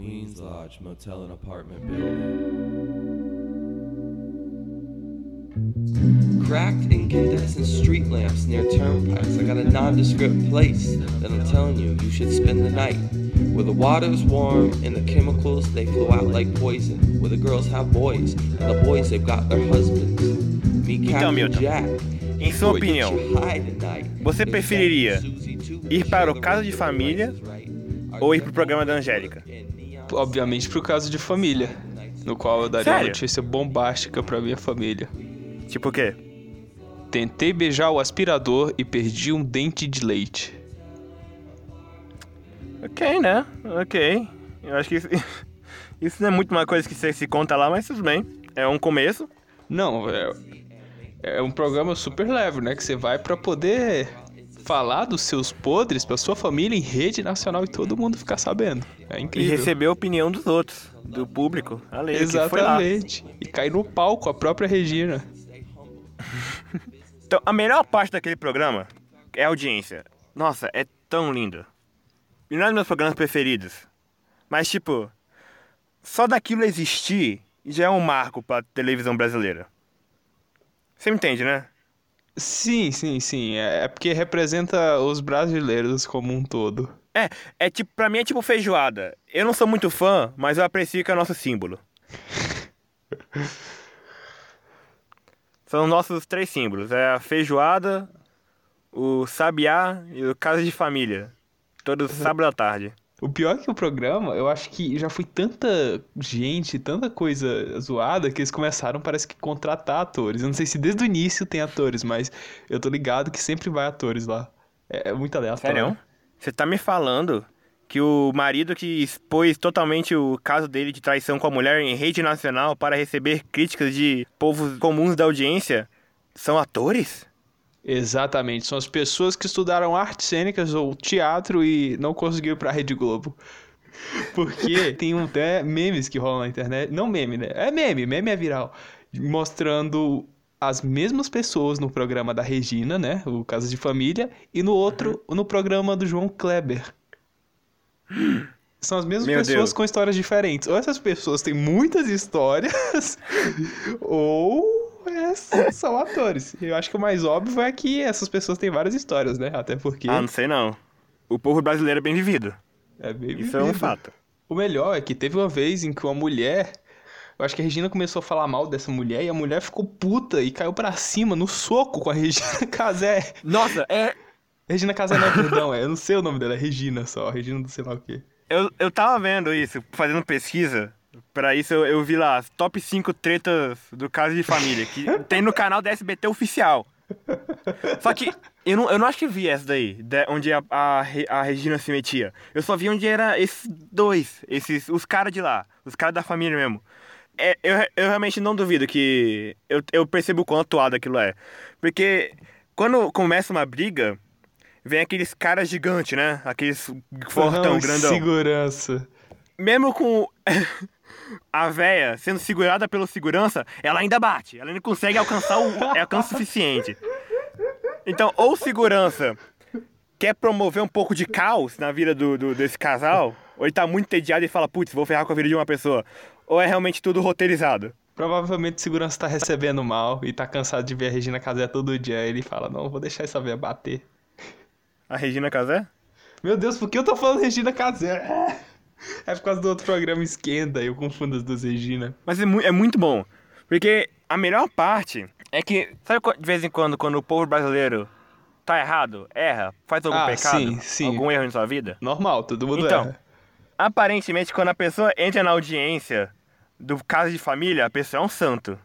Queens Lodge Motel and Apartment Building. Cracked incandescent street lamps near turnpikes. I got a nondescript place that I'm telling you you should spend the night. Where the water's warm and the chemicals they flow out like poison. Where the girls have boys and the boys they've got their husbands. Meet Captain Jack. em sua opinião, should hide tonight. você preferiria ir para o Caso de Família ou ir para o programa da Angélica? Obviamente pro caso de família, no qual eu daria Sério? uma notícia bombástica pra minha família. Tipo o quê? Tentei beijar o aspirador e perdi um dente de leite. Ok, né? Ok. Eu acho que isso, isso não é muito uma coisa que você se conta lá, mas tudo bem. É um começo. Não, é, é um programa super leve, né? Que você vai pra poder falar dos seus podres pra sua família em rede nacional e todo mundo ficar sabendo. É E incrível. receber a opinião dos outros, do público. Foi lá. Exatamente. E cair no palco a própria Regina. Então, a melhor parte daquele programa é a audiência. Nossa, é tão lindo. E não é dos meus programas preferidos. Mas, tipo, só daquilo existir já é um marco pra televisão brasileira. Você me entende, né? Sim, sim, sim. É é porque representa os brasileiros como um todo. É, é tipo, pra mim é tipo feijoada. Eu não sou muito fã, mas eu aprecio que é nosso símbolo. São nossos três símbolos. É a feijoada, o sabiá e o casa de família. Todos sábado à tarde. O pior é que o programa, eu acho que já foi tanta gente, tanta coisa zoada que eles começaram, parece que, contratar atores. Eu não sei se desde o início tem atores, mas eu tô ligado que sempre vai atores lá. É, é muito aleatório. Sério? Você tá me falando que o marido que expôs totalmente o caso dele de traição com a mulher em rede nacional para receber críticas de povos comuns da audiência são atores? Exatamente. São as pessoas que estudaram artes cênicas ou teatro e não conseguiram ir pra Rede Globo. Porque tem um, até memes que rolam na internet. Não meme, né? É meme, meme é viral. Mostrando as mesmas pessoas no programa da Regina, né? O Casa de Família. E no outro, no programa do João Kleber. São as mesmas Meu pessoas Deus. com histórias diferentes. Ou essas pessoas têm muitas histórias, ou é, são atores. Eu acho que o mais óbvio é que essas pessoas têm várias histórias, né? Até porque Ah, não sei não. O povo brasileiro é bem vivido. é bem Isso é um vivido. fato. O melhor é que teve uma vez em que uma mulher. Eu acho que a Regina começou a falar mal dessa mulher e a mulher ficou puta e caiu pra cima no soco com a Regina Casé. Nossa, é. Regina Casé não, perdão, é, eu não sei o nome dela, é Regina só, Regina do sei lá o quê. Eu, eu tava vendo isso, fazendo pesquisa. Pra isso eu, eu vi lá as top 5 tretas do caso de família, que tem no canal da SBT oficial. Só que eu não, eu não acho que vi essa daí, de- onde a, a, a Regina se metia. Eu só vi onde era esses dois, esses, os caras de lá, os caras da família mesmo. É, eu, eu realmente não duvido que. Eu, eu percebo o quão atuado aquilo é. Porque quando começa uma briga, vem aqueles caras gigantes, né? Aqueles fortão, Não, grandão Segurança. mesmo com a véia sendo segurada pelo segurança, ela ainda bate. Ela ainda consegue alcançar o alcance suficiente. Então, ou segurança quer promover um pouco de caos na vida do, do- desse casal, ou ele tá muito entediado e fala, putz, vou ferrar com a vida de uma pessoa. Ou é realmente tudo roteirizado. Provavelmente o segurança tá recebendo mal e tá cansado de ver a Regina Casé todo dia. Ele fala, não, vou deixar essa véia bater. A Regina Casé? Meu Deus, por que eu tô falando Regina Casé? É por causa do outro programa Esquenta, eu confundo as duas Regina. Mas é, mu- é muito bom. Porque a melhor parte é que, sabe de vez em quando, quando o povo brasileiro tá errado, erra, faz algum Ah, pecado, sim, sim. algum erro em sua vida? Normal, todo mundo Então, erra. Aparentemente, quando a pessoa entra na audiência do caso de família, a pessoa é um santo.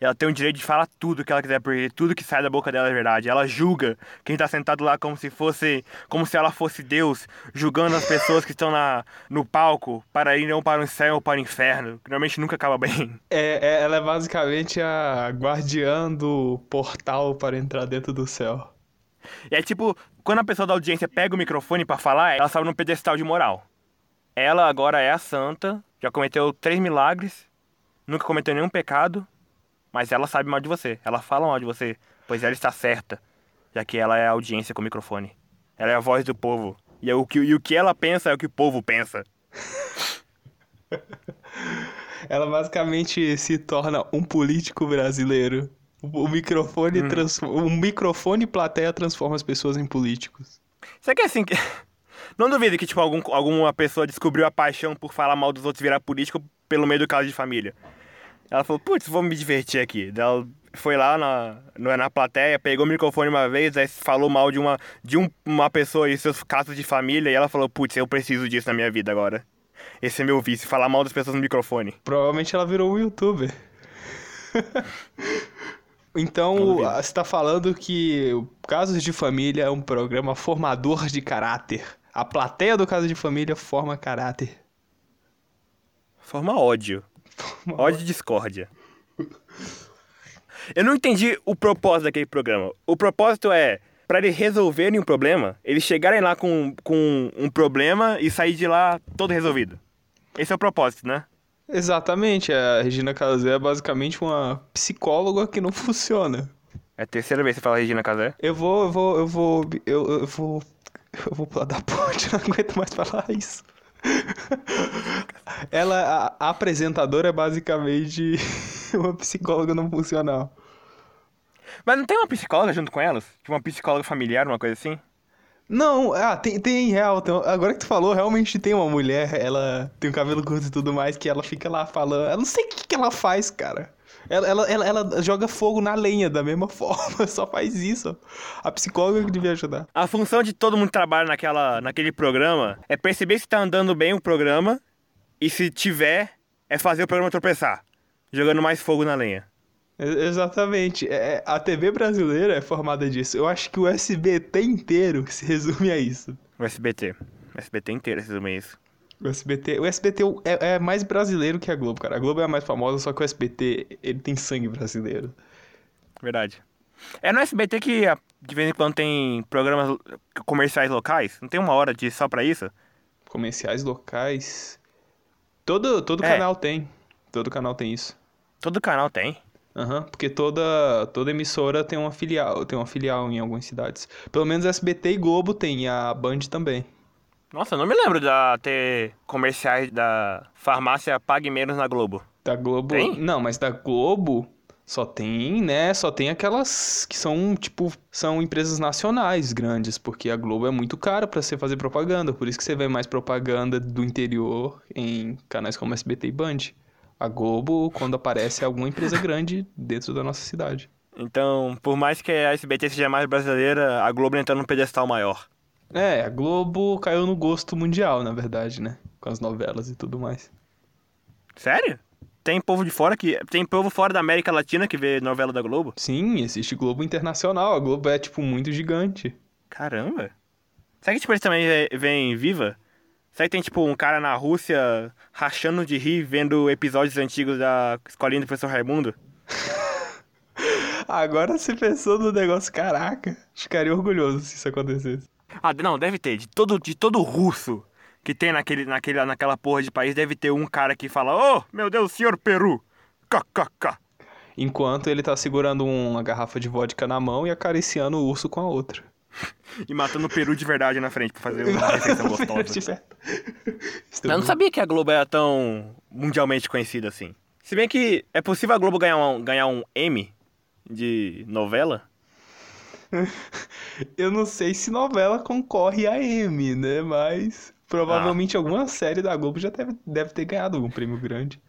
Ela tem o direito de falar tudo que ela quiser, porque tudo que sai da boca dela é verdade. Ela julga quem tá sentado lá como se fosse. como se ela fosse Deus, julgando as pessoas que estão na, no palco para ir não para o céu ou para o inferno. Que normalmente nunca acaba bem. É, é- ela é basicamente a guardiã do portal para entrar dentro do céu. É tipo, quando a pessoa da audiência pega o microfone pra falar, ela sobe num pedestal de moral. Ela agora é a santa, já cometeu três milagres, nunca cometeu nenhum pecado, mas ela sabe mal de você. Ela fala mal de você, pois ela está certa, já que ela é a audiência com o microfone. Ela é a voz do povo. E, é o que, e o que ela pensa é o que o povo pensa. Ela basicamente se torna um político brasileiro. O microfone, Hum. trans... o microfone plateia transforma as pessoas em políticos. Será que é assim que. Não duvido que, tipo, algum, alguma pessoa descobriu a paixão por falar mal dos outros e virar político pelo meio do caso de família. Ela falou, putz, vou me divertir aqui. Daí ela foi lá na, na plateia, pegou o microfone uma vez, aí falou mal de uma, de um- uma pessoa e seus casos de família, e ela falou, putz, eu preciso disso na minha vida agora. Esse é meu vício, falar mal das pessoas no microfone. Provavelmente ela virou um youtuber. então, você tá falando que o Casos de Família é um programa formador de caráter. A plateia do Caso de Família forma caráter. Forma ódio. Ódio e discórdia. Eu não entendi o propósito daquele programa. O propósito é, pra eles resolverem um problema, eles chegarem lá com, com um problema e sair de lá todo resolvido. Esse é o propósito, né? Exatamente, a Regina Casé é basicamente uma psicóloga que não funciona. É a terceira vez que você fala Regina Casé. Eu vou, eu vou, eu vou, eu, eu vou, eu vou pular da ponte, não aguento mais falar isso. Ela, a, a apresentadora é basicamente uma psicóloga não funcional. Mas não tem uma psicóloga junto com elas? Tipo uma psicóloga familiar, uma coisa assim? Não, ah, tem, tem real, tem- agora que tu falou, realmente tem uma mulher, ela tem o cabelo curto e tudo mais, que ela fica lá falando, eu não sei o que, que ela faz, cara. Ela, ela, ela, ela joga fogo na lenha da mesma forma, só faz isso. A psicóloga que devia ajudar. A função de todo mundo que trabalha naquela, naquele programa é perceber se tá andando bem o programa e se tiver, é fazer o programa tropeçar. Jogando mais fogo na lenha. Exatamente. É, a TV brasileira é formada disso. Eu acho que o SBT inteiro se resume a isso. O SBT. O SBT inteiro resume isso. O SBT, o SBT é, é mais brasileiro que a Globo, cara. A Globo é a mais famosa, só que o SBT, ele tem sangue brasileiro. Verdade. É no SBT que de vez em quando tem programas comerciais locais? Não tem uma hora de só pra isso? Comerciais locais. Todo, todo É. canal tem. Todo canal tem isso. Todo canal tem. Aham, porque toda, toda emissora tem uma filial, tem uma filial em algumas cidades. Pelo menos SBT e Globo tem, e a Band também. Nossa, eu não me lembro de ter comerciais da farmácia Pague Menos na Globo. Da Globo. Tem? Não, mas da Globo só tem, né? Só tem aquelas que são, tipo, são empresas nacionais grandes, porque a Globo é muito cara pra você fazer propaganda. Por isso que você vê mais propaganda do interior em canais como SBT e Band. A Globo, quando aparece, é alguma empresa grande dentro da nossa cidade. Então, por mais que a SBT seja mais brasileira, a Globo entra num pedestal maior. É, a Globo caiu no gosto mundial, na verdade, né? Com as novelas e tudo mais. Sério? Tem povo de fora que. Tem povo fora da América Latina que vê novela da Globo? Sim, existe Globo Internacional. A Globo é, tipo, muito gigante. Caramba! Será que tipo, eles também vê- veem Viva? Será que tem tipo um cara na Rússia rachando de rir vendo episódios antigos da escolinha do professor Raimundo? Agora você pensou no negócio, caraca. Ficaria orgulhoso se isso acontecesse. Ah, não, deve ter. De todo, de todo russo que tem naquele, naquele, naquela porra de país, deve ter um cara que fala: Oh, meu Deus, senhor Peru! KKK. Enquanto ele tá segurando uma garrafa de vodka na mão e acariciando o urso com a outra. E matando o Peru de verdade na frente pra fazer uma refeição gostosa. Eu não sabia que a Globo era tão mundialmente conhecida assim. Se bem que é possível a Globo ganhar um, ganhar um M de novela? Eu não sei se novela concorre a M, né? Mas provavelmente alguma série da Globo já deve, deve ter ganhado algum prêmio grande.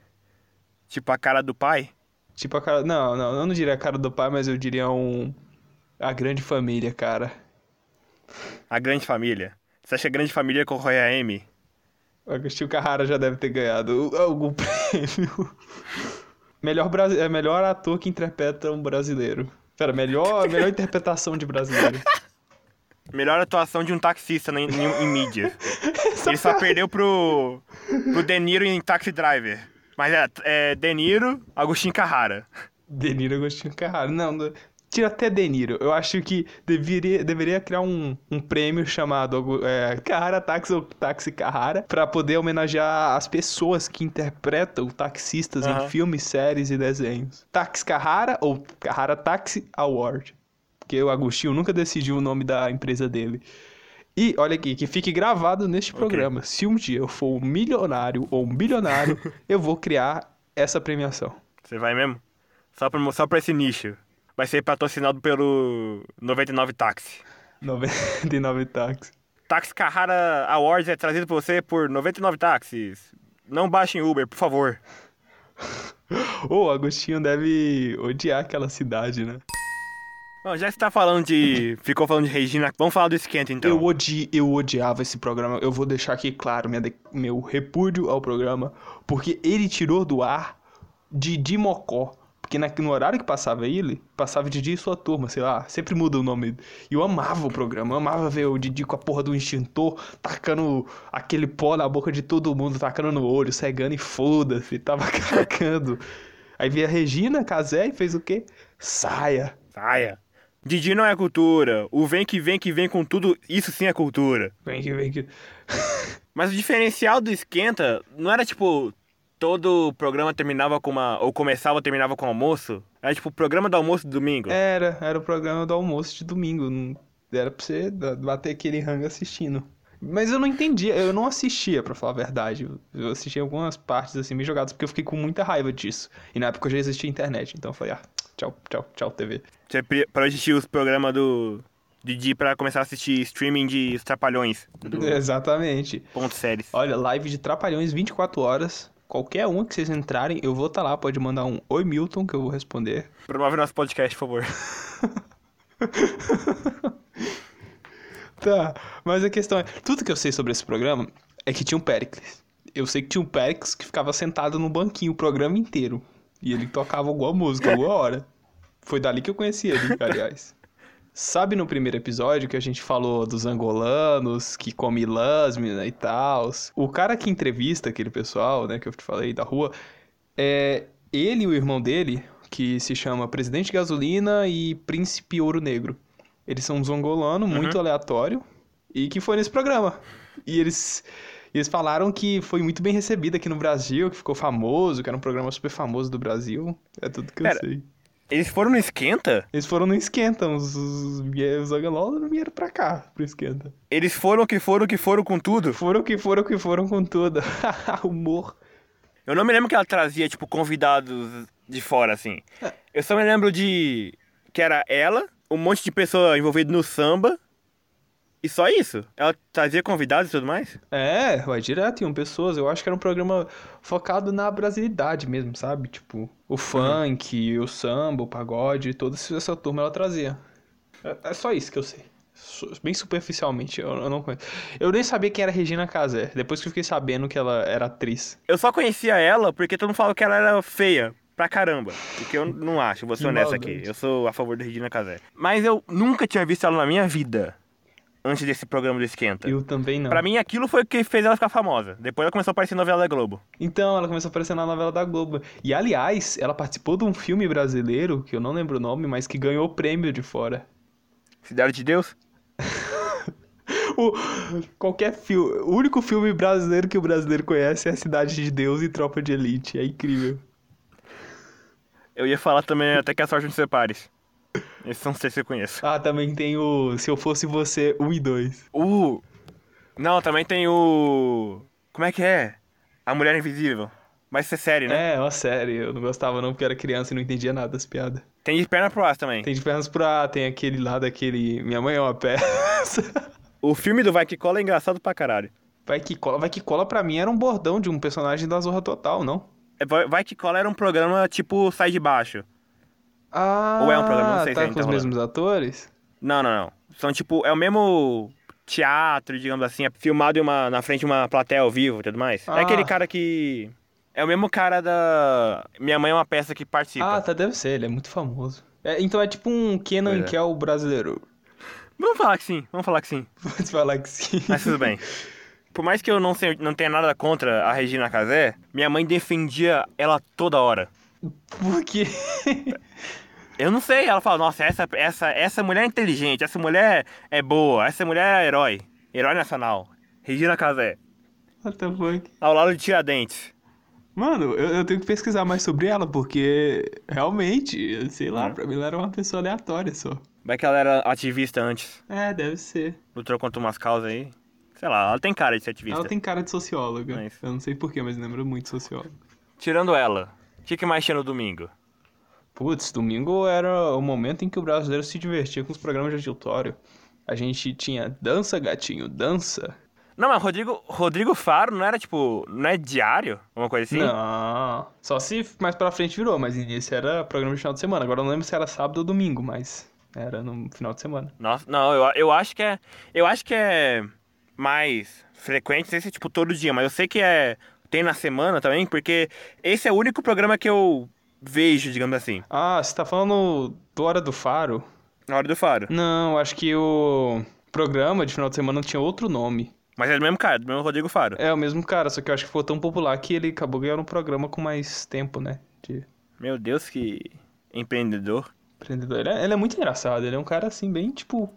Tipo a cara do pai? Tipo a cara. Não, não, eu não diria a cara do pai, mas eu diria um. A grande família, cara. A Grande Família. Você acha que a Grande Família concorre a M? O Agostinho Carrara já deve ter ganhado algum prêmio. Melhor, é melhor ator que interpreta um brasileiro. Pera, melhor, melhor interpretação de brasileiro. Melhor atuação de um taxista em, em, em mídia. Ele só perdeu pro, pro De Niro em Taxi Driver. Mas é, é De Niro, Agostinho Carrara. De Niro Agostinho Carrara. Não, não- tira até De Niro. Eu acho que deveria, deveria criar um, um prêmio chamado é, Carrara Táxi ou Táxi Carrara pra poder homenagear as pessoas que interpretam taxistas Aham. em filmes, séries e desenhos. Táxi Carrara ou Carrara Taxi Award. Porque o Agostinho nunca decidiu o nome da empresa dele. E olha aqui, que fique gravado neste programa. Se um dia eu for um milionário ou um bilionário, eu vou criar essa premiação. Você vai mesmo? Só pra, só pra esse nicho. Vai ser patrocinado pelo 99 Táxi. 99 táxis. Táxi Carrara Awards é trazido pra você por 99 táxis. Não baixem Uber, por favor. O Agostinho deve odiar aquela cidade, né? Bom, já que você tá falando de. Ficou falando de Regina, vamos falar do esquenta então. Eu, odi, eu odiava esse programa. Eu vou deixar aqui claro minha de- meu repúdio ao programa, porque ele tirou do ar Didi Mocó. Porque na- no horário que passava ele, passava Didi e sua turma, sei lá, sempre muda o nome. E eu amava o programa, eu amava ver o Didi com a porra do extintor, tacando aquele pó na boca de todo mundo, tacando no olho, cegando e foda-se, tava cagando. Aí veio a Regina Casé e fez o quê? Saia. Saia. Didi não é cultura. O vem que vem que vem com tudo, isso sim é cultura. Vem que vem que. Mas o diferencial do esquenta não era tipo. Todo programa terminava com uma. Ou começava ou terminava com almoço. Era tipo o programa do almoço do domingo. Era, era o programa do almoço de domingo. Era pra você bater aquele rango assistindo. Mas eu não entendia, eu não assistia, pra falar a verdade. Eu- Eu assistia algumas partes assim, meio jogadas, porque eu fiquei com muita raiva disso. E na época já existia internet, então eu falei, ah, tchau, tchau, tchau, TV. Você pra assistir os programas do. Didi pra começar a assistir streaming de Os Trapalhões. Do Exatamente. ponto séries. Olha, live de Trapalhões 24 horas. Qualquer uma que vocês entrarem, eu vou estar lá. Pode mandar um Oi Milton, que eu vou responder. Promove nosso podcast, por favor. Tá, mas a questão é, tudo que eu sei sobre esse programa é que tinha um Péricles. Eu sei que tinha um Péricles que ficava sentado no banquinho o programa inteiro. E ele tocava alguma música, alguma hora. Foi dali que eu conheci ele, aliás. Sabe no primeiro episódio que a gente falou dos angolanos, que come lâmina e tal? O cara que entrevista aquele pessoal, né, que eu te falei, da rua, é ele e o irmão dele, que se chama Presidente Gasolina e Príncipe Ouro Negro. Eles são uns angolanos, muito aleatório, e que foi nesse programa. E eles, eles falaram que foi muito bem recebido aqui no Brasil, que ficou famoso, que era um programa super famoso do Brasil. É tudo que eu Pera. sei. Eles foram no esquenta? Eles foram no Esquenta, os, os, os não vieram pra cá, pro Esquenta. Eles foram que foram que foram com tudo? Foram que foram que foram com tudo. Humor. Eu não me lembro que ela trazia, tipo, convidados de fora, assim. Eu só me lembro de. que era ela, um monte de pessoa envolvida no samba. E só isso. Ela trazia convidados e tudo mais? É, vai direto, iam pessoas. Eu acho que era um programa focado na brasilidade mesmo, sabe? Tipo, o funk, o samba, o pagode, toda essa turma ela trazia. É, é só isso que eu sei. Bem superficialmente, eu, eu não conheço. Eu nem sabia quem era Regina Casé, depois que eu fiquei sabendo que ela era atriz. Eu só conhecia ela porque todo mundo falava que ela era feia. Pra caramba. O que eu não acho, vou ser honesto aqui. Eu sou a favor da Regina Casé. Mas eu nunca tinha visto ela na minha vida. Antes desse programa do Esquenta. Eu também não. Pra mim, aquilo foi o que fez ela ficar famosa. Depois ela começou a aparecer em novela da Globo. Então, ela começou a aparecer na novela da Globo. E, aliás, ela participou de um filme brasileiro, que eu não lembro o nome, mas que ganhou o prêmio de fora. Cidade de Deus? O, qualquer filme. O único filme brasileiro que o brasileiro conhece é Cidade de Deus e Tropa de Elite. É incrível. Eu ia falar também até que a sorte nos separe. Esse não sei se eu conheço. Ah, também tem o Se Eu Fosse Você 1 e 2. O. Não, também tem o. Como é que é? A Mulher Invisível. Mas isso é série, né? É, uma série. Eu não gostava não porque era criança e não entendia nada das piadas. Tem de perna pro ar também. Tem de pernas pra tem aquele lá daquele. Minha mãe é uma peça. O filme do Vai Que Cola é engraçado pra caralho. Vai que cola. Vai que cola pra mim era um bordão de um personagem da Zorra Total, não? É, Vai Que Cola era um programa tipo Sai de Baixo. Ah, Ou é um programa, não sei se tá a gente com os mesmos atores? Não, não, não. São tipo. É o mesmo teatro, digamos assim. É filmado uma, na frente de uma plateia ao vivo e tudo mais. Ah. É aquele cara que. É o mesmo cara da. Minha mãe é uma peça que participa. Ah, tá, deve ser, ele é muito famoso. É, então é tipo um Kenan Pois é. é o brasileiro. Vamos falar que sim, vamos falar que sim. Pode falar que sim. Mas tudo bem. Por mais que eu não, sei, não tenha nada contra a Regina Casé, minha mãe defendia ela toda hora. Por quê? Eu não sei, ela fala, nossa, essa, essa, essa mulher é inteligente, essa mulher é boa, essa mulher é herói. Herói nacional. Regina Casé. What the fuck? Ao lado de Tiradentes. Mano, eu, eu tenho que pesquisar mais sobre ela, porque realmente, sei lá, Hum. pra mim ela era uma pessoa aleatória só. Vai que ela era ativista antes. É, deve ser. Lutou contra umas causas aí. Sei lá, ela tem cara de ser ativista. Ela tem cara de socióloga. Isso. Eu não sei porquê, mas lembra muito socióloga. Tirando ela, o que, que mais tinha no domingo? Putz, domingo era o momento em que o brasileiro se divertia com os programas de auditório. A gente tinha dança, gatinho, dança. Não, mas Rodrigo, Rodrigo Faro não era tipo. Não é diário? Uma coisa assim? Não, só se mais pra frente virou, mas início era programa de final de semana. Agora eu não lembro se era sábado ou domingo, mas era no final de semana. Nossa, não, eu, eu acho que é. Eu acho que é mais frequente, não sei se é tipo todo dia, mas eu sei que é. Tem na semana também, porque esse é o único programa que eu vejo, digamos assim. Ah, você tá falando do Hora do Faro? Na hora do Faro. Não, acho que o programa de final de semana tinha outro nome. Mas é do mesmo cara, do mesmo Rodrigo Faro. É o mesmo cara, só que eu acho que foi tão popular que ele acabou ganhando um programa com mais tempo, né? De Meu Deus, que empreendedor. empreendedor. Ele é, ele é muito engraçado, ele é um cara assim, bem tipo.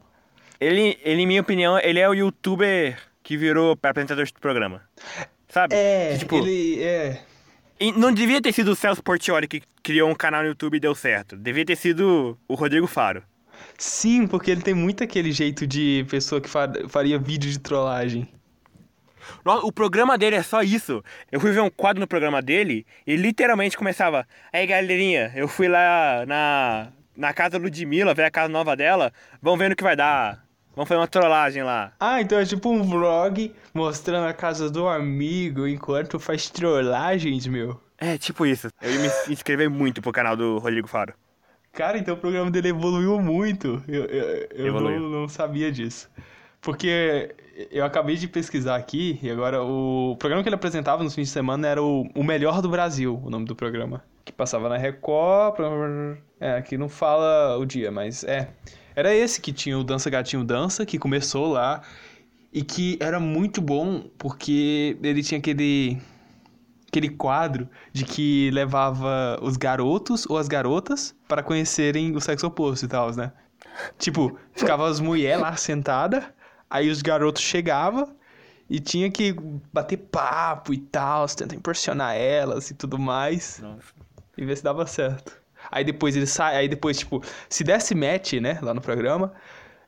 Ele, ele, em minha opinião, ele é o youtuber que virou apresentador do programa. Sabe? Que, tipo, ele é. Não devia ter sido o Celso Portioli que criou um canal no YouTube e deu certo. Devia ter sido o Rodrigo Faro. Sim, porque ele tem muito aquele jeito de pessoa que fa- faria vídeo de trollagem. O programa dele é só isso. Eu fui ver um quadro no programa dele e literalmente começava. Aí galerinha, eu fui lá na, na casa Ludmilla, ver a casa nova dela. Vamos ver no que vai dar. Vamos fazer uma trollagem lá. Ah, então é tipo um vlog mostrando a casa do amigo enquanto faz trollagens, meu. É, tipo isso. Eu ia me inscrever muito pro canal do Rodrigo Faro. Cara, então o programa dele evoluiu muito. Eu, eu, eu Evoluiu. não, não sabia disso. Porque eu acabei de pesquisar aqui e agora o programa que ele apresentava nos fins de semana era o, o Melhor do Brasil, o nome do programa. Que passava na Record. É, aqui não fala o dia, mas é. Era esse que tinha o Dança Gatinho Dança, que começou lá. E que era muito bom porque ele tinha aquele aquele quadro de que levava os garotos ou as garotas para conhecerem o sexo oposto e tal, né? Tipo, ficava as mulheres lá sentadas, aí os garotos chegavam e tinha que bater papo e tal, tentar impressionar elas e tudo mais, Nossa. e ver se dava certo. Aí depois eles saem, aí depois, tipo, se desse match, né, lá no programa,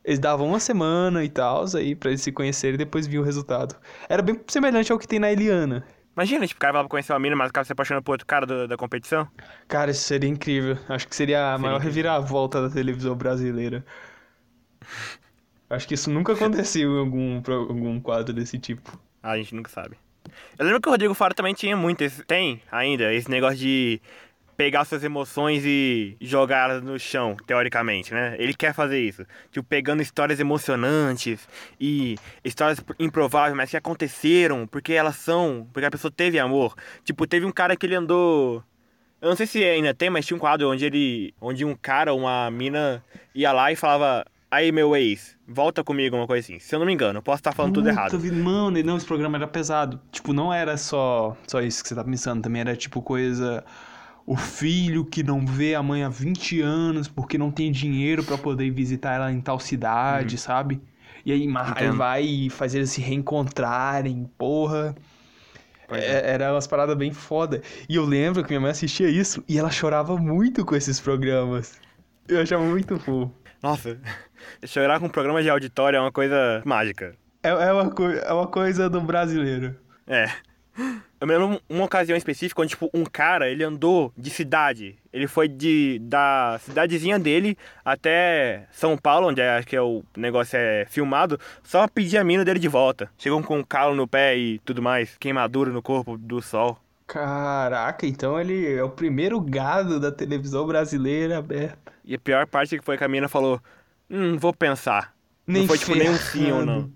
eles davam uma semana e tal, aí pra eles se conhecerem e depois vinha o resultado. Era bem semelhante ao que tem na Eliana. Imagina, tipo, o cara vai lá pra conhecer uma mina, mas acaba se apaixonando por outro cara do- da competição. Cara, isso seria incrível. Acho que seria a maior incrível. reviravolta da televisão brasileira. Acho que isso nunca aconteceu em algum, algum quadro desse tipo. Ah, a gente nunca sabe. Eu lembro que o Rodrigo Faro também tinha muito, esse, tem ainda, esse negócio de pegar suas emoções e jogar elas no chão, teoricamente, né? Ele quer fazer isso. Tipo, pegando histórias emocionantes e histórias improváveis, mas que aconteceram, porque elas são, porque a pessoa teve amor. Tipo, teve um cara que ele andou. Eu não sei se ainda tem, mas tinha um quadro onde ele. onde um cara, uma mina, ia lá e falava. Aí, meu ex, volta comigo, uma coisa assim. Se eu não me engano, eu posso estar falando tudo Puta errado. vida, Mano, não, esse programa era pesado. Tipo, não era só, só isso que você tá pensando. Também era tipo coisa. O filho que não vê a mãe há 20 anos porque não tem dinheiro pra poder visitar ela em tal cidade, sabe? E aí, aí vai e faz eles se reencontrarem, porra. Pois É, era umas paradas bem foda. E eu lembro que minha mãe assistia isso e ela chorava muito com esses programas. Eu achava muito fofo. Nossa, chorar com um programa de auditório é uma coisa mágica. É, é, uma, é uma coisa do brasileiro. É. Eu me lembro uma ocasião específica onde, tipo, um cara, ele andou de cidade. Ele foi de da cidadezinha dele até São Paulo, onde é, acho que é o negócio é filmado, só pedir a mina dele de volta. Chegou com um calo no pé e tudo mais, queimadura no corpo do sol. Caraca, então ele é o primeiro gado da televisão brasileira aberta. E a pior parte que foi que a mina falou, hum, vou pensar. Nem não foi tipo nem um sim ou não.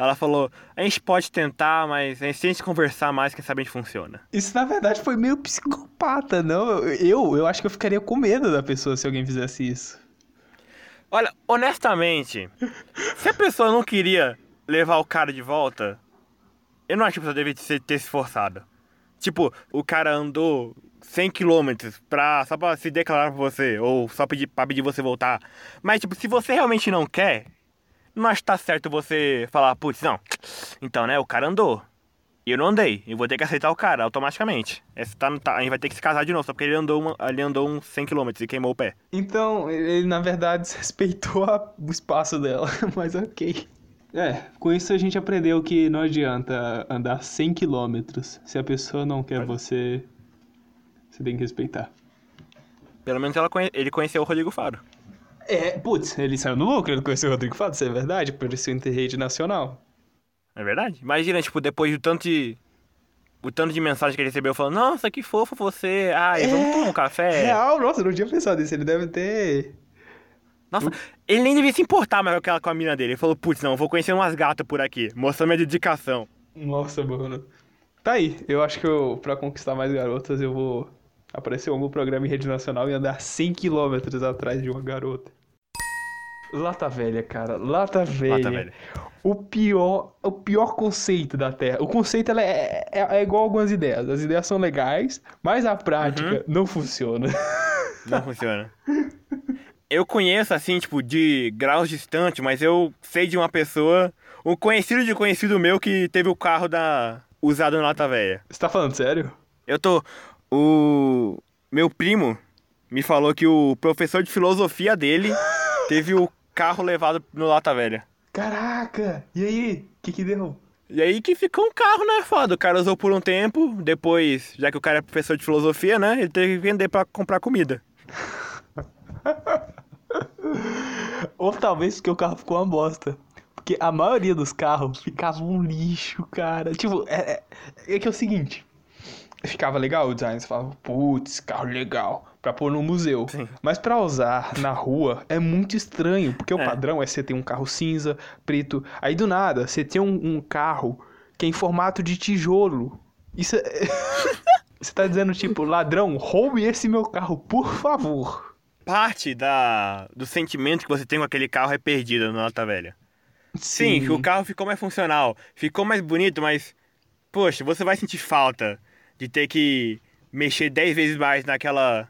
Ela falou, a gente pode tentar, mas a gente tem que conversar mais, quem sabe a gente funciona. Isso na verdade foi meio psicopata, não? Eu, eu acho que eu ficaria com medo da pessoa se alguém fizesse isso. Olha, honestamente, se a pessoa não queria levar o cara de volta, eu não acho que a pessoa se- ter se esforçado. Tipo, o cara andou 100 quilômetros pra, só pra se declarar pra você, ou só pedir, pra pedir você voltar. Mas, tipo, se você realmente não quer, não acho que tá certo você falar, putz, não. Então, né, o cara andou. E eu não andei. Eu vou ter que aceitar o cara automaticamente. Esse tá, tá- a gente vai ter que se casar de novo, só porque ele andou, uma, ele andou uns 100km e queimou o pé. Então, ele na verdade desrespeitou a- o espaço dela, mas ok. É, com isso a gente aprendeu que não adianta andar 100 km. Se a pessoa não quer você, você tem que respeitar. Pelo menos ela conhe- ele conheceu o Rodrigo Faro. É, putz, ele saiu no lucro, ele conheceu o Rodrigo Fado, isso é verdade, por isso interrede nacional. É verdade? Imagina, tipo, depois do tanto de. O tanto de mensagem que ele recebeu falando, nossa, que fofo você. Ai, vamos tomar um café. Real, nossa, eu não tinha pensado nisso, ele deve ter... Nossa, ele nem devia se importar mais com aquela com a mina dele. Ele falou, putz, não, vou conhecer umas gatas por aqui, mostrando minha dedicação. Nossa, mano. Tá aí, eu acho que eu, pra conquistar mais garotas, eu vou aparecer em algum programa em rede nacional e andar 100 km atrás de uma garota. Lata velha, cara, lata velha. Lata velha. O pior, o pior conceito da Terra. O conceito ela é, é, é igual algumas ideias. As ideias são legais, mas a prática não funciona. Não funciona. Eu conheço, assim, tipo, de graus distantes, mas eu sei de uma pessoa, um conhecido de conhecido meu que teve o carro da usado na Lata Velha. Você tá falando sério? Eu tô. O meu primo me falou que o professor de filosofia dele teve o carro levado no Lata Velha. Caraca! E aí? O que que deu? E aí que ficou um carro, né? Foda. O cara usou por um tempo, depois, já que o cara é professor de filosofia, né? Ele teve que vender pra comprar comida. Ou talvez porque o carro ficou uma bosta. Porque a maioria dos carros ficava um lixo, cara. Tipo, é, é, é que é o seguinte. Ficava legal o design, você falava, putz, carro legal, pra pôr no museu. Sim. Mas pra usar na rua é muito estranho, porque o É. padrão é você ter um carro cinza, preto, aí do nada você tem um, um carro que é em formato de tijolo. Isso é... Você tá dizendo, tipo, ladrão, roube esse meu carro, por favor. Parte da, do sentimento que você tem com aquele carro é perdida na Lata Velha. Sim, que o carro ficou mais funcional, ficou mais bonito, mas, poxa, você vai sentir falta de ter que mexer 10 vezes mais naquela,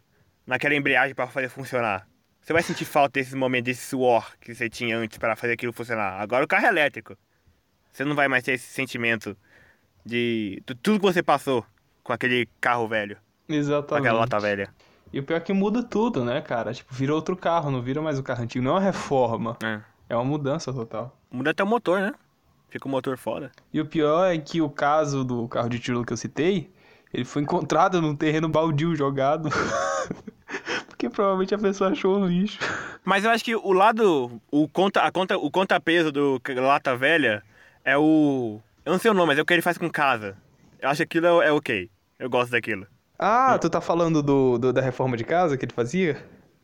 naquela embreagem para fazer funcionar. Você vai sentir falta desses momentos, desse suor que você tinha antes para fazer aquilo funcionar. Agora o carro é elétrico. Você não vai mais ter esse sentimento de, de tudo que você passou com aquele carro velho, Exatamente. aquela lata velha. E o pior é que muda tudo, né, cara? Tipo, vira outro carro, não vira mais o carro antigo. Não é uma reforma, É. é uma mudança total. Muda até o motor, né? Fica o motor foda. E o pior é que o caso do carro de tijolo que eu citei, ele foi encontrado num terreno baldio jogado. Porque provavelmente a pessoa achou um lixo. Mas eu acho que o lado. O conta, a conta, o contrapeso do Lata Velha é o. Eu não sei o nome, mas é o que ele faz com casa. Eu acho que aquilo é, é ok. Eu gosto daquilo. Ah, tu tá falando do, do- da reforma de casa que ele fazia?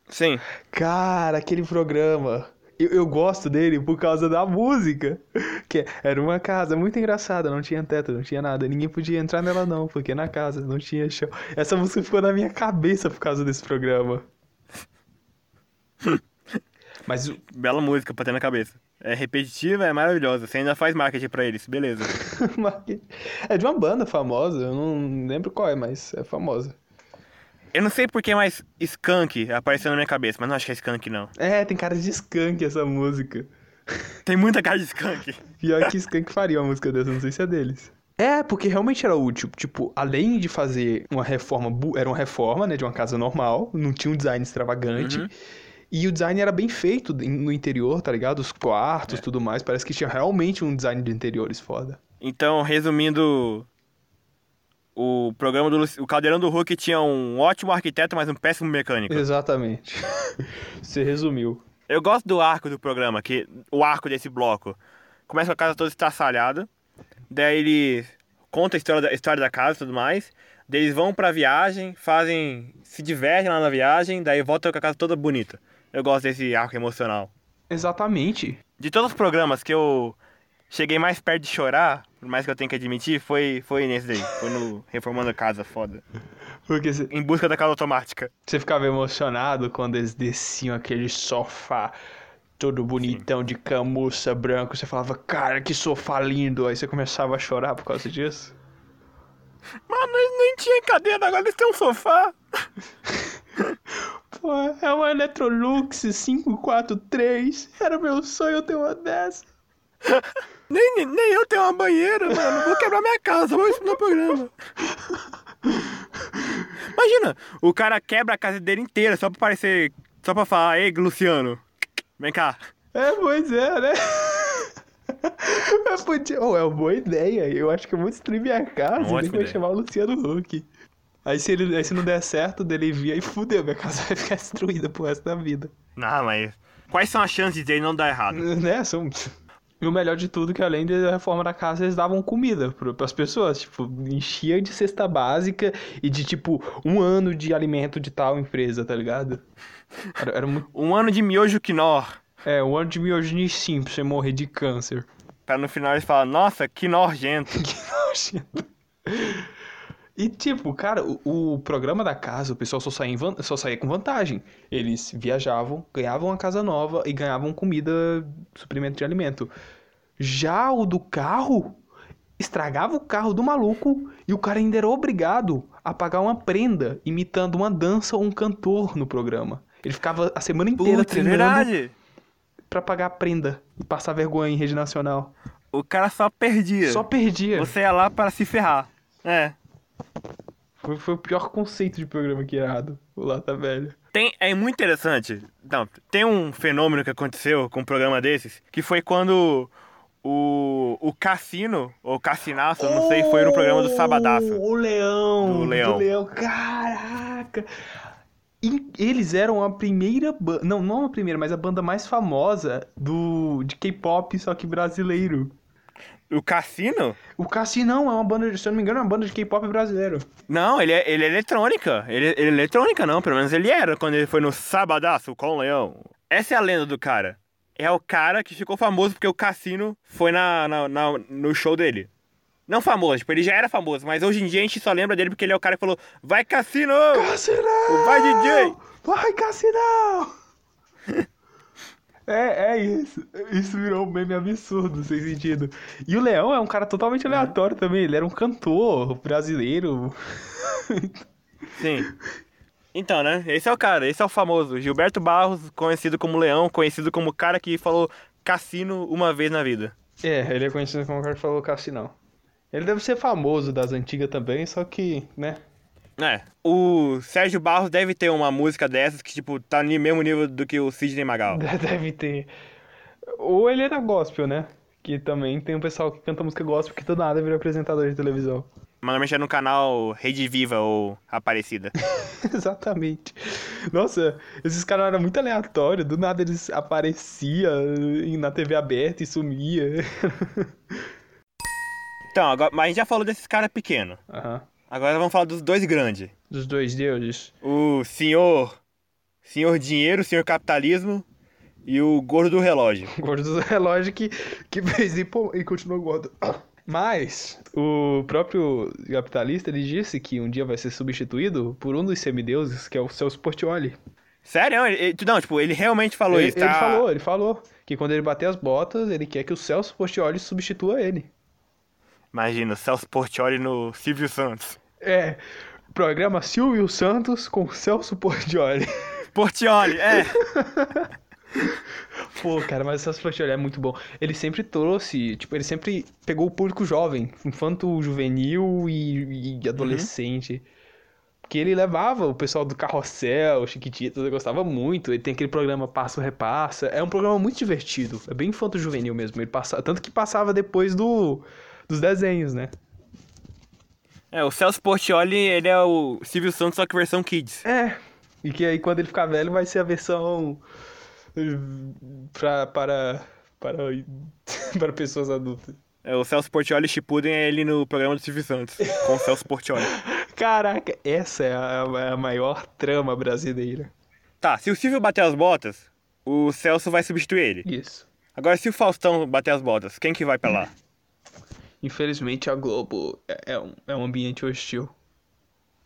Sim. Cara, aquele programa. Eu, eu gosto dele por causa da música. Que era uma casa muito engraçada, não tinha teto, não tinha nada. Ninguém podia entrar nela, não, porque na casa não tinha chão. Essa música ficou na minha cabeça por causa desse programa. Mas Bela música pra ter na cabeça. É repetitiva, é maravilhosa. Você ainda faz marketing pra eles, beleza. é de uma banda famosa, eu não lembro qual é, mas é famosa. Eu não sei porque mais Skunk apareceu na minha cabeça, mas não acho que é Skunk não. É, tem cara de skunk essa música. Tem muita cara de Skunk. Pior que Skank faria uma música dessa, não sei se é deles. É, porque realmente era útil. Tipo, além de fazer uma reforma, bu- era uma reforma, né, de uma casa normal, não tinha um design extravagante. Uhum. E o design era bem feito no interior, tá ligado? Os quartos, tudo mais. Parece que tinha realmente um design de interiores foda. Então, resumindo. O programa do o Caldeirão do Hulk tinha um ótimo arquiteto, mas um péssimo mecânico. Exatamente. Você resumiu. Eu gosto do arco do programa, que o arco desse bloco. Começa com a casa toda estraçalhada, daí ele conta a história da, a história da casa e tudo mais, daí eles vão pra viagem, fazem, se divertem lá na viagem, daí voltam com a casa toda bonita. Eu gosto desse arco emocional. Exatamente. De todos os programas que eu cheguei mais perto de chorar, por mais que eu tenha que admitir, foi, foi nesse daí. Foi no Reformando Casa, foda. Porque você Em busca da casa automática. você ficava emocionado quando eles desciam aquele sofá todo bonitão de camuça branco. Você falava, cara, que sofá lindo. Aí você começava a chorar por causa disso. Mano, eles nem tinham cadeira, agora eles têm um sofá. Pô, é uma Electrolux 543. Era meu sonho ter uma dessa. Nem, nem eu tenho uma banheira, mano. Vou quebrar minha casa, vou isso no programa. Imagina, o cara quebra a casa dele inteira só pra parecer. Só pra falar, ei, Luciano, vem cá. É, pois é, né? Podia... oh, é uma boa ideia. Eu acho que eu vou destruir minha casa e vou chamar o Luciano Huck. Aí se, ele, aí se não der certo, dele vir aí fudeu, minha casa vai ficar destruída pro resto da vida. Não, mas. Quais são as chances dele não dar errado? Né? São... E o melhor de tudo é que além da reforma da casa, eles davam comida pro- pras pessoas. Tipo, enchia de cesta básica e de, tipo, um ano de alimento de tal empresa, tá ligado? Era, era muito... Um ano de miojo quinor. É, um ano de miojinho sim pra você morrer de câncer. Pra no final eles falarem, nossa, que nojento. Que nojento. E tipo, cara, o, o programa da casa, o pessoal só saía, só saía com vantagem. Eles viajavam, ganhavam uma casa nova e ganhavam comida, suprimento de alimento. Já o do carro, estragava o carro do maluco e o cara ainda era obrigado a pagar uma prenda imitando uma dança ou um cantor no programa. Ele ficava a semana inteira Putz, é treinando verdade. pra pagar a prenda e passar vergonha em rede nacional. O cara só perdia. Só perdia. Você ia lá para se ferrar. É. Foi, foi o pior conceito de programa que errado. O Lata Velha. Tem, é muito interessante. Não, tem um fenômeno que aconteceu com um programa desses, que foi quando o, o Cassino, ou Cassinaço, eu não sei, foi no programa do Sabadaço. O Leão. Do Leão. Caraca. E eles eram a primeira banda. Não, não a primeira, mas a banda mais famosa do de K-pop, só que brasileiro. O Cassino? O Cassinão é uma banda, de- se eu não me engano, é uma banda de K-pop brasileiro. Não, ele é, ele é eletrônica. Ele, ele é eletrônica, não. Pelo menos ele era quando ele foi no Sabadaço com o Leão. Essa é a lenda do cara. É o cara que ficou famoso porque o Cassino foi na, na- na- no show dele. Não famoso, tipo, ele já era famoso, mas hoje em dia a gente só lembra dele porque ele é o cara que falou: Vai Cassino! Cassinão! Vai, DJ! Vai, Cassinão! É, é isso. Isso virou um meme absurdo, sem sentido. E o Leão é um cara totalmente aleatório também. Ele era um cantor brasileiro. Sim. Então, né? Esse é o cara, esse é o famoso. Gilberto Barros, conhecido como Leão, conhecido como o cara que falou cassino uma vez na vida. É, ele é conhecido como o cara que falou Cassinão. Ele deve ser famoso das antigas também, só que, né? É. O Sérgio Barros deve ter uma música dessas que, tipo, tá no mesmo nível do que o Sidney Magal. Deve ter. Ou ele era gospel, né? Que também tem um pessoal que canta música gospel que do nada vira apresentador de televisão. Normalmente é no canal Rede Viva ou Aparecida. Exatamente. Nossa, esses caras eram muito aleatórios. Do nada eles apareciam na TV aberta e sumia. Então, agora, mas a gente já falou desses caras pequenos. Aham. Agora vamos falar dos dois grandes. Dos dois deuses. O senhor... Senhor Dinheiro, Senhor Capitalismo e o Gordo do Relógio. Gordo do relógio que, que fez e, pô, e continuou gordo. Mas o próprio capitalista ele disse que um dia vai ser substituído por um dos semideuses, que é o Celso Portioli. Sério? Ele, ele- não, tipo, ele realmente falou Ele, isso, ele tá? falou, ele falou que quando ele bater as botas, ele quer que o Celso Portioli substitua ele. Imagina, Celso Portioli no Silvio Santos. É, programa Silvio Santos com Celso Portioli. Portioli, é. Pô, cara, mas o Celso Portioli é muito bom. Ele sempre trouxe, tipo, ele sempre pegou o público jovem, infanto juvenil e, e adolescente. Porque ele levava o pessoal do Carrossel, Chiquititas, eu gostava muito. Ele tem aquele programa Passo Repassa. É um programa muito divertido. É bem infanto juvenil mesmo. Ele passa... Tanto que passava depois do... dos desenhos, né? É, o Celso Portioli, ele é o Silvio Santos, só que versão Kids. É. E que aí quando ele ficar velho vai ser a versão eh, pra, para para para pessoas adultas. É, o Celso Portioli Shippuden é ele no programa do Silvio Santos, com o Celso Portioli. Caraca, essa é a, é a maior trama brasileira. Tá, se o Silvio bater as botas, o Celso vai substituir ele. Isso. Agora, se o Faustão bater as botas, quem que vai pra lá? Infelizmente a Globo é, é um, é um ambiente hostil.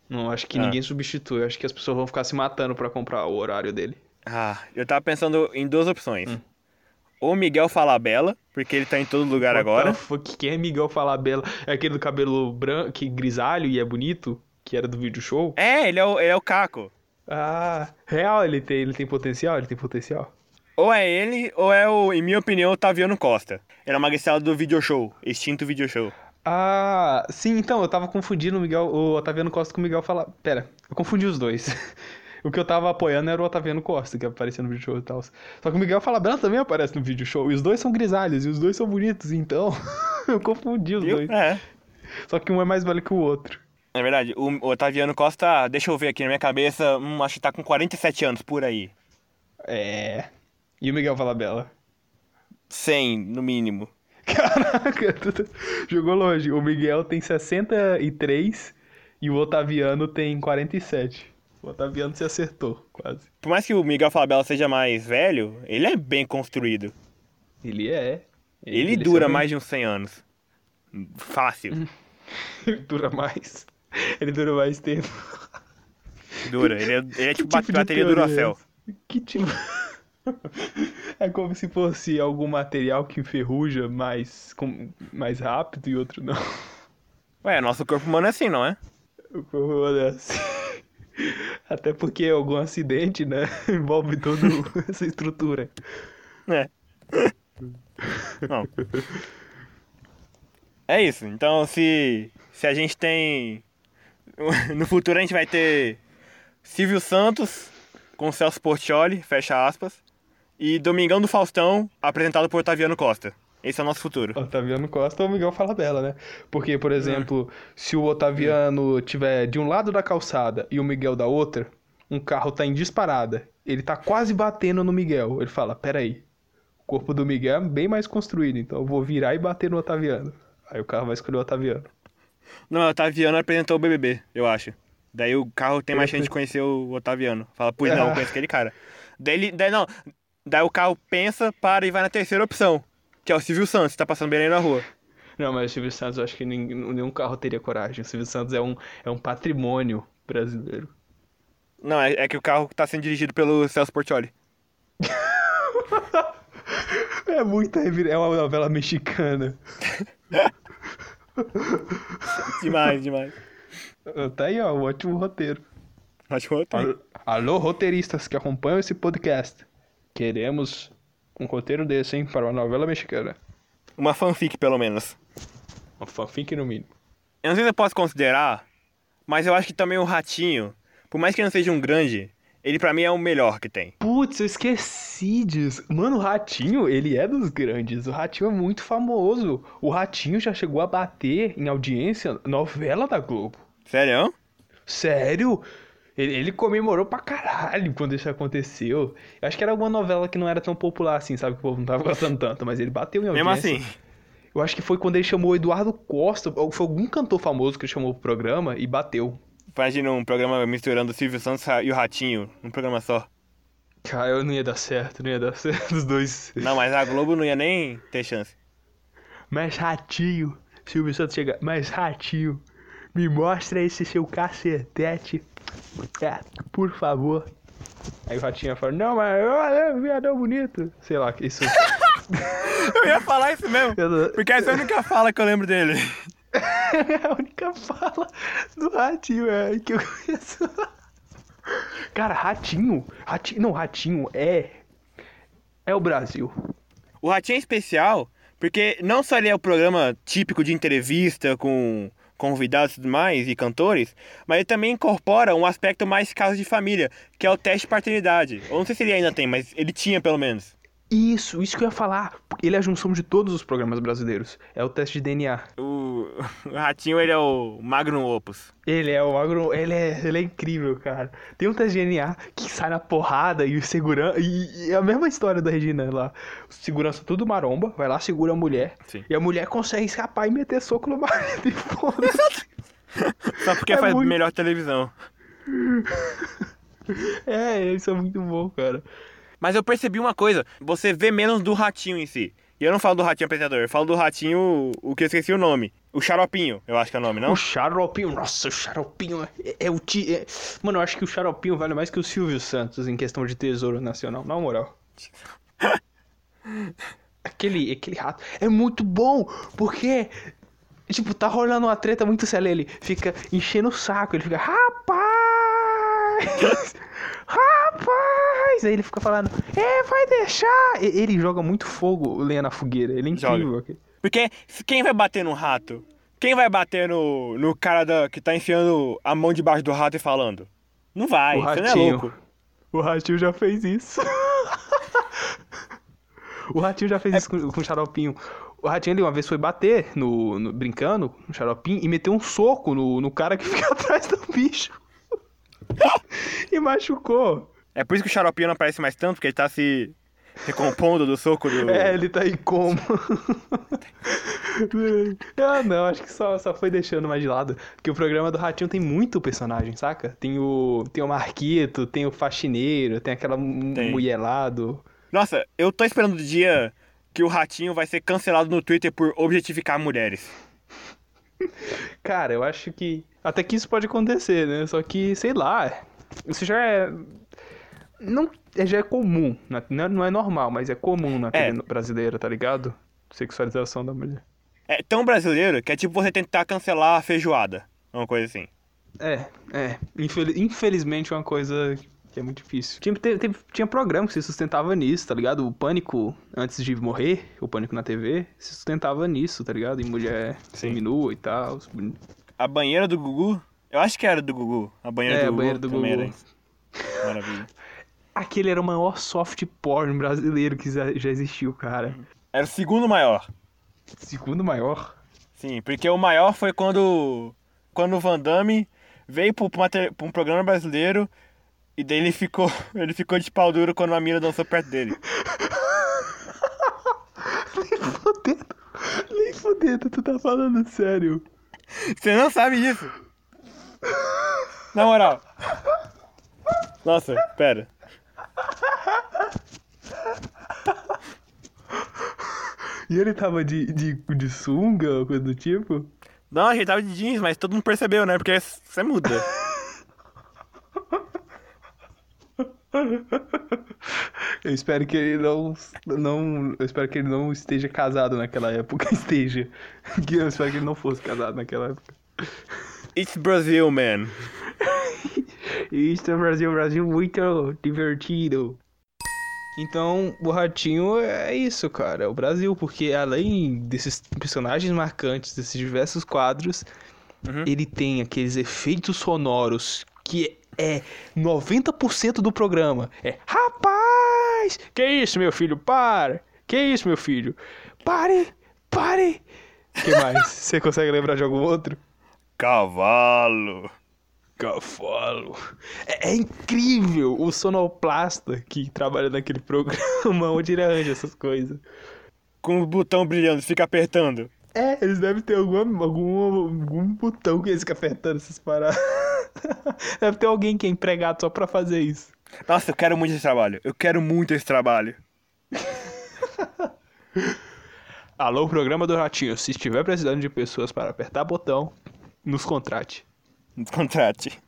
Não acho que Ah. ninguém substitui. Acho que as pessoas vão ficar se matando pra comprar o horário dele. Ah, eu tava pensando em duas opções. Hum. Ou Miguel Falabella, porque ele tá em todo lugar What agora. fuck? Quem é Miguel Falabella? É aquele do cabelo branco, que grisalho e é bonito? Que era do vídeo show? É, ele é o, ele é o Caco. Ah, real, ele tem, ele tem potencial? Ele tem potencial. Ou é ele, ou é o, em minha opinião, o Taviano Costa. Era uma magricela do video show, extinto video show. Ah, sim, então, eu tava confundindo o Miguel, o Otaviano Costa com o Miguel falar. Pera, eu confundi os dois. O que eu tava apoiando era o Otaviano Costa, que aparecia no vídeo show e tal. Só que o Miguel Falabella também aparece no vídeo show. E os dois são grisalhos, e os dois são bonitos, então. eu confundi os Viu? dois. É. Só que um é mais velho que o outro. É verdade, o, o Otaviano Costa, deixa eu ver aqui na minha cabeça, hum, acho que tá com 47 anos, por aí. É. E o Miguel Falabella? 100, no mínimo. Caraca, tu jogou longe. O Miguel tem 63 e o Otaviano tem 47. O Otaviano se acertou, quase. Por mais que o Miguel Falabella seja mais velho, ele é bem construído. Ele é. Ele, envelheceu dura bem. mais de uns 100 anos. Fácil. Ele dura mais. Ele dura mais tempo. Dura. Ele é, ele é tipo, tipo bateria teoria Duracell. é? Que tipo. É como se fosse algum material que enferruja mais, com, mais rápido e outro não. Ué, nosso corpo humano é assim, não é? O corpo é assim. Até porque algum acidente, né? Envolve toda essa estrutura. É. Não. É isso. Então, se, se a gente tem. No futuro a gente vai ter Silvio Santos com Celso Portioli, fecha aspas, e Domingão do Faustão, apresentado por Otaviano Costa. Esse é o nosso futuro. Otaviano Costa ou Miguel Falabella, né? Porque, por exemplo, se o Otaviano tiver de um lado da calçada e o Miguel da outra, um carro tá em disparada, ele tá quase batendo no Miguel. Ele fala: Peraí, o corpo do Miguel é bem mais construído, então eu vou virar e bater no Otaviano. Aí o carro vai escolher o Otaviano. Não, o Otaviano apresentou o BBB, eu acho. Daí o carro tem mais chance de conhecer o Otaviano. Fala, pois não, eu conheço aquele cara. Daí, ele, daí não, daí o carro pensa, para e vai na terceira opção, que é o Silvio Santos, tá passando bem aí na rua. Não, mas o Silvio Santos, eu acho que ninguém- nenhum carro teria coragem. O Silvio Santos é um, é um patrimônio brasileiro. Não, é, é que o carro tá sendo dirigido pelo Celso Portioli. É muita É uma novela mexicana. Demais, demais. Tá aí, ó, um ótimo roteiro. Ótimo roteiro. Alô, roteiristas que acompanham esse podcast. Queremos um roteiro desse, hein, para uma novela mexicana. Uma fanfic, pelo menos. Uma fanfic no mínimo. Eu não sei se eu posso considerar, mas eu acho que também o Ratinho, por mais que não seja um grande, ele pra mim é o melhor que tem. Putz, eu esqueci disso. Mano, o Ratinho, ele é dos grandes. O Ratinho é muito famoso. O Ratinho já chegou a bater em audiência novela da Globo. Sério? Sério? Ele, ele comemorou pra caralho quando isso aconteceu. Eu acho que era alguma novela que não era tão popular assim, sabe? Que o povo não tava gostando tanto, mas ele bateu em audiência. Mesmo assim. Eu acho que foi quando ele chamou o Eduardo Costa, ou foi algum cantor famoso que ele chamou pro programa e bateu. Imagina um programa misturando o Silvio Santos e o Ratinho num programa só. Cara, eu não ia dar certo, não ia dar certo os dois. Não, mas a Globo não ia nem ter chance. Mas Ratinho, Silvio Santos chega, mas Ratinho, me mostra esse seu cacetete. É, por favor. Aí o Ratinho fala, não, mas olha, viadão bonito. Sei lá, isso. Eu ia falar isso mesmo. Porque essa é a única fala que eu lembro dele. É a única fala do Ratinho é, que eu conheço. Cara, Ratinho, Ratinho, não, Ratinho é é o Brasil. O Ratinho é especial porque não só ele é o programa típico de entrevista com convidados e mais e cantores, mas ele também incorpora um aspecto mais caso de família, que é o teste de paternidade. Eu não sei se ele ainda tem, mas ele tinha pelo menos. Isso, isso que eu ia falar. Ele é a junção de todos os programas brasileiros. É o teste de DNA. O, o Ratinho, ele é o Magnum Opus. Ele é o agro, ele é, ele é incrível, cara. Tem um teste de DNA que sai na porrada e o segurança. E, e é a mesma história da Regina lá. O segurança tudo maromba, vai lá, segura a mulher. Sim. E a mulher consegue escapar e meter soco no marido e foda-se. Só porque É faz muito- melhor televisão. É, eles são muito bons, cara. Mas eu percebi uma coisa, você vê menos do Ratinho em si. E eu não falo do Ratinho apresentador, eu falo do Ratinho, o que eu esqueci o nome. O Xaropinho, eu acho que é o nome, não? O Xaropinho, nossa, o Xaropinho é, é o ti. é- Mano, eu acho que o Xaropinho vale mais que o Silvio Santos em questão de tesouro nacional, na moral. aquele, aquele rato é muito bom, porque. Tipo, tá rolando uma treta muito séria, ele fica enchendo o saco, ele fica, rapaz! rapaz! Aí ele fica falando, é, vai deixar! E- Ele joga muito fogo, lenha na fogueira. Ele é Joga. incrível. Porque se- quem vai bater no rato? Quem vai bater no, no cara da, que tá enfiando a mão debaixo do rato e falando? Não vai, O você não é ratinho. louco. O Ratinho já fez isso. o Ratinho já fez isso com, com o Xaropinho. O Ratinho ali uma vez foi bater no, no- brincando no Xaropinho e meteu um soco no, no cara que fica atrás do bicho. e machucou. É por isso que o xaropinho não aparece mais tanto, porque ele tá se recompondo do soco do... É, ele tá em coma. ah, não, acho que só, só foi deixando mais de lado. Porque o programa do Ratinho tem muito personagem, saca? Tem o, tem o Marquito, tem o faxineiro, tem aquela Tem. Nossa, eu tô esperando o dia que o ratinho vai ser cancelado no Twitter por objetificar mulheres. Cara, eu acho que. Até que isso pode acontecer, né? Só que, sei lá. Isso já é. Não, é- já é comum. na- Não é, não é normal, mas é comum na É. Brasileira, tá ligado? Sexualização da mulher. É tão brasileiro que é tipo você tentar cancelar a feijoada. Uma coisa assim. É, é. Infeli- infelizmente é uma coisa que é muito difícil. Tinha, teve- tinha programa que se sustentava nisso, tá ligado? O Pânico, antes de morrer, o Pânico na TV, se sustentava nisso, tá ligado? Em mulher Sim. seminua e tal. A banheira do Gugu? Eu acho que era do Gugu. A banheira É, do a Gugu. banheira do Gugu. era. Maravilha. Aquele era o maior soft porn brasileiro que já já existiu, cara. Era o segundo maior. Segundo maior. Sim, porque o maior foi quando. Quando o Van Damme veio pra um programa brasileiro e daí ele ficou. Ele ficou de pau duro quando a mina dançou perto dele. Nem fodendo. Nem fodendo, tu tá falando sério. Você não sabe disso? Na moral. Nossa, pera. E ele tava de, de, de sunga ou coisa do tipo? Não, a gente tava de jeans, mas todo mundo percebeu, né? Porque você muda. Eu espero que ele não, não. Eu espero que ele não esteja casado naquela época. Esteja. Eu espero que ele não fosse casado naquela época. It's Brazil, man. Isso é Brasil, Brasil muito divertido. Então, o Ratinho é isso, cara. É o Brasil, porque além desses personagens marcantes, desses diversos quadros, Uhum. ele tem aqueles efeitos sonoros que é 90% do programa. É rapaz! Que isso, meu filho? Para! Que isso, meu filho? Pare! Pare! que mais? Você consegue lembrar de algum outro? Cavalo. Cavalo. É, é incrível o sonoplasta que trabalha naquele programa onde ele arranja essas coisas. Com o botão brilhando, fica apertando. É, eles devem ter algum, algum, algum botão que eles ficam apertando essas paradas. Deve ter alguém que é empregado só pra fazer isso. Nossa, eu quero muito esse trabalho. Eu quero muito esse trabalho. Alô, programa do Ratinho. Se estiver precisando de pessoas para apertar botão, nos contrate. Contrate.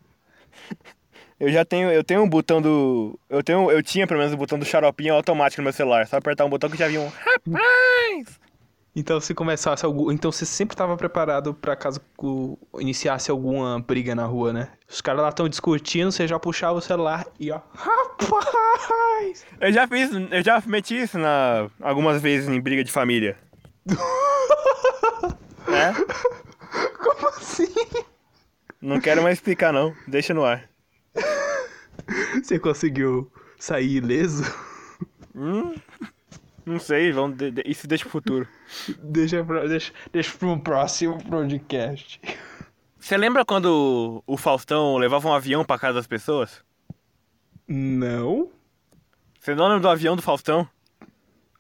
Eu já tenho, eu tenho um botão do, eu tenho, eu tinha pelo menos o botão do xaropinho automático no meu celular, só apertar um botão que já vinha um rapaz. Então se começasse algum, então você sempre estava preparado pra caso iniciasse alguma briga na rua, né? Os caras lá estão discutindo, você já puxava o celular e ó, rapaz! Eu já fiz, eu já meti isso na algumas vezes em briga de família. é? Como assim? Não quero mais explicar não, deixa no ar. Você conseguiu sair ileso? Hum, não sei, vamos, de- de- isso deixa pro futuro. Deixa pra, deixa, deixa pra um próximo podcast. Você lembra quando o Faustão levava um avião pra casa das pessoas? Não? Você não lembra do avião do Faustão?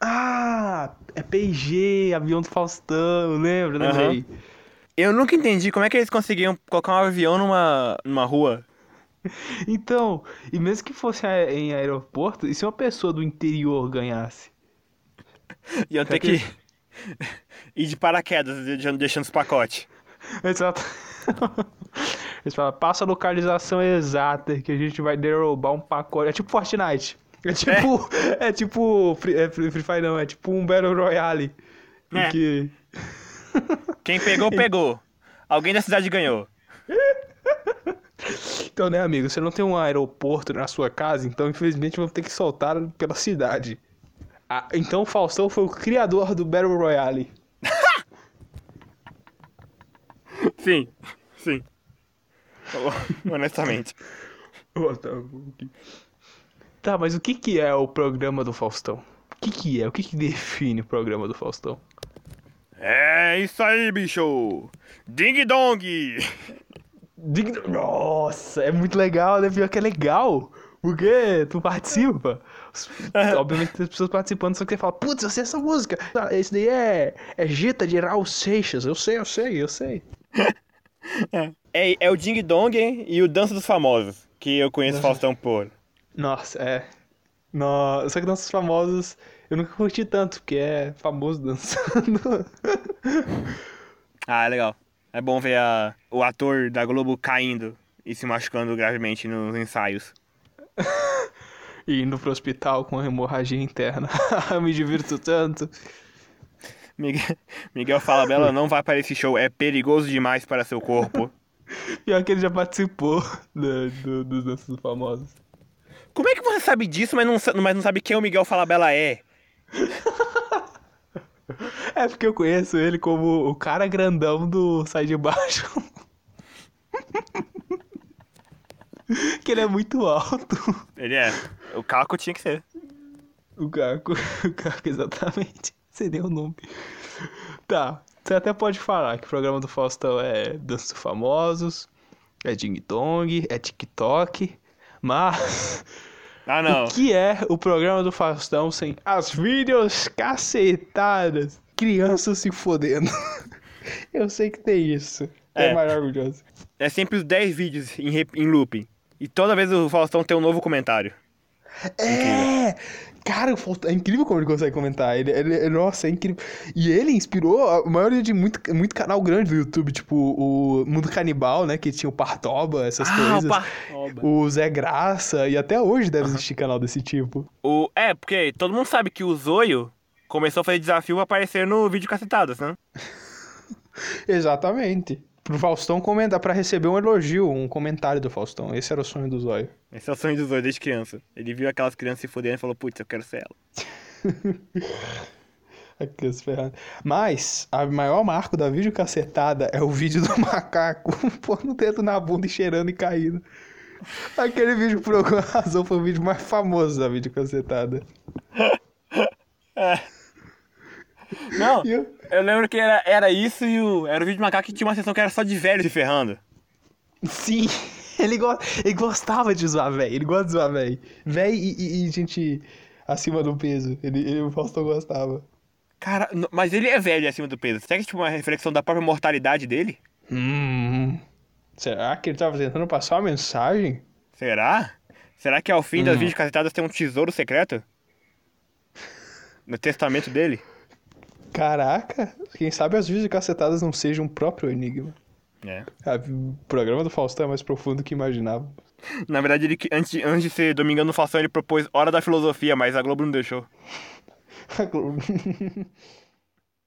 Ah, é PG, avião do Faustão, lembra, lembrei. Eu nunca entendi como é que eles conseguiam colocar um avião numa, numa rua. Então, e mesmo que fosse em aeroporto, e se uma pessoa do interior ganhasse? E eu ter que- que ir de paraquedas, deixando, os pacotes. Exato. Eles falam, passa a localização exata que a gente vai derrubar um pacote. É tipo Fortnite. É tipo. É, tipo. Free, é, Free Fire não, é tipo um Battle Royale. É. Que... Quem pegou, pegou. Alguém da cidade ganhou. Então, né, amigo, você não tem um aeroporto na sua casa, então infelizmente vamos ter que soltar pela cidade. Ah, então o Faustão foi o criador do Battle Royale. Sim, sim. Honestamente. Tá, mas o que que é o programa do Faustão? O que que é? O que que define o programa do Faustão? É isso aí, bicho! Ding dong! Dig- Nossa, é muito legal, né? Pior que é legal. Porque tu participa. Obviamente tem pessoas participando, só que você fala, putz, eu sei essa música. Esse daí é, é Gita de Raul Seixas. Eu sei, eu sei, eu sei. É, é o Ding Dong e o Dança dos Famosos, que eu conheço Faustão por. Nossa, é. No... Só que nossos famosos eu nunca curti tanto, porque é famoso dançando. Ah, é legal. É bom ver a, o ator da Globo caindo e se machucando gravemente nos ensaios. e indo pro hospital com hemorragia interna. Me divirto tanto. Miguel, Miguel Falabella não vai para esse show, é perigoso demais para seu corpo. Pior que ele já participou do, do, dos danças famosos. Como é que você sabe disso, mas não, mas não sabe quem o Miguel Falabella é? É porque eu conheço ele como o cara grandão do Sai de Baixo. Que ele é muito alto. Ele é. O Caco tinha que ser. O Caco, o Caco, exatamente. Sei nem o nome. Tá, você até pode falar que o programa do Faustão é Dança dos Famosos, é Ding Dong, é TikTok, mas Ah, não. o que é o programa do Faustão sem as vídeos cacetadas? Crianças se fodendo. Eu sei que tem isso. É, É. maravilhoso. É sempre os 10 vídeos em, em looping. E toda vez o Faustão tem um novo comentário. É! Cara, o Faustão- é incrível como ele consegue comentar. Ele, ele- nossa, é incrível. E ele inspirou a maioria de muito, muito canal grande do YouTube, tipo o Mundo Canibal, né? Que tinha o Partoba, essas coisas. O Zé Graça, e até hoje deve existir canal desse tipo. O, é, porque todo mundo sabe que o Zoio começou a fazer desafio aparecer no vídeo cacetadas, né? Exatamente. Pro Faustão comentar, pra receber um elogio, um comentário do Faustão. Esse era o sonho do Zóio. Esse é o sonho do Zoio desde criança. Ele viu aquelas crianças se fudendo e falou, putz, eu quero ser ela. Aqui, as ferradas. Mas, a maior marco da vídeo cacetada é o vídeo do macaco pondo o dedo na bunda e cheirando e caindo. Aquele vídeo, por alguma razão, foi o vídeo mais famoso da vídeo cacetada. Não, eu- eu lembro que era, era isso e o, era o vídeo de macaco que tinha uma sessão que era só de velho se ferrando. Sim, ele, go... ele gostava de zoar véi, ele gosta de zoar véi. Véi e, e- e gente acima do peso, ele, ele, o Faustão gostava. Cara, mas ele é velho acima do peso. Será que é tipo uma reflexão da própria mortalidade dele? Hum, será que ele tava tentando passar uma mensagem? Será? Será que ao fim das vídeos cacetadas tem um tesouro secreto? No testamento dele? Caraca, quem sabe as vídeos cacetadas não sejam o próprio enigma. É. Ah, O programa do Faustão é mais profundo do que imaginava. Na verdade, ele, antes, antes de ser Domingão no Faustão, ele propôs Hora da Filosofia, mas a Globo não deixou. A Globo-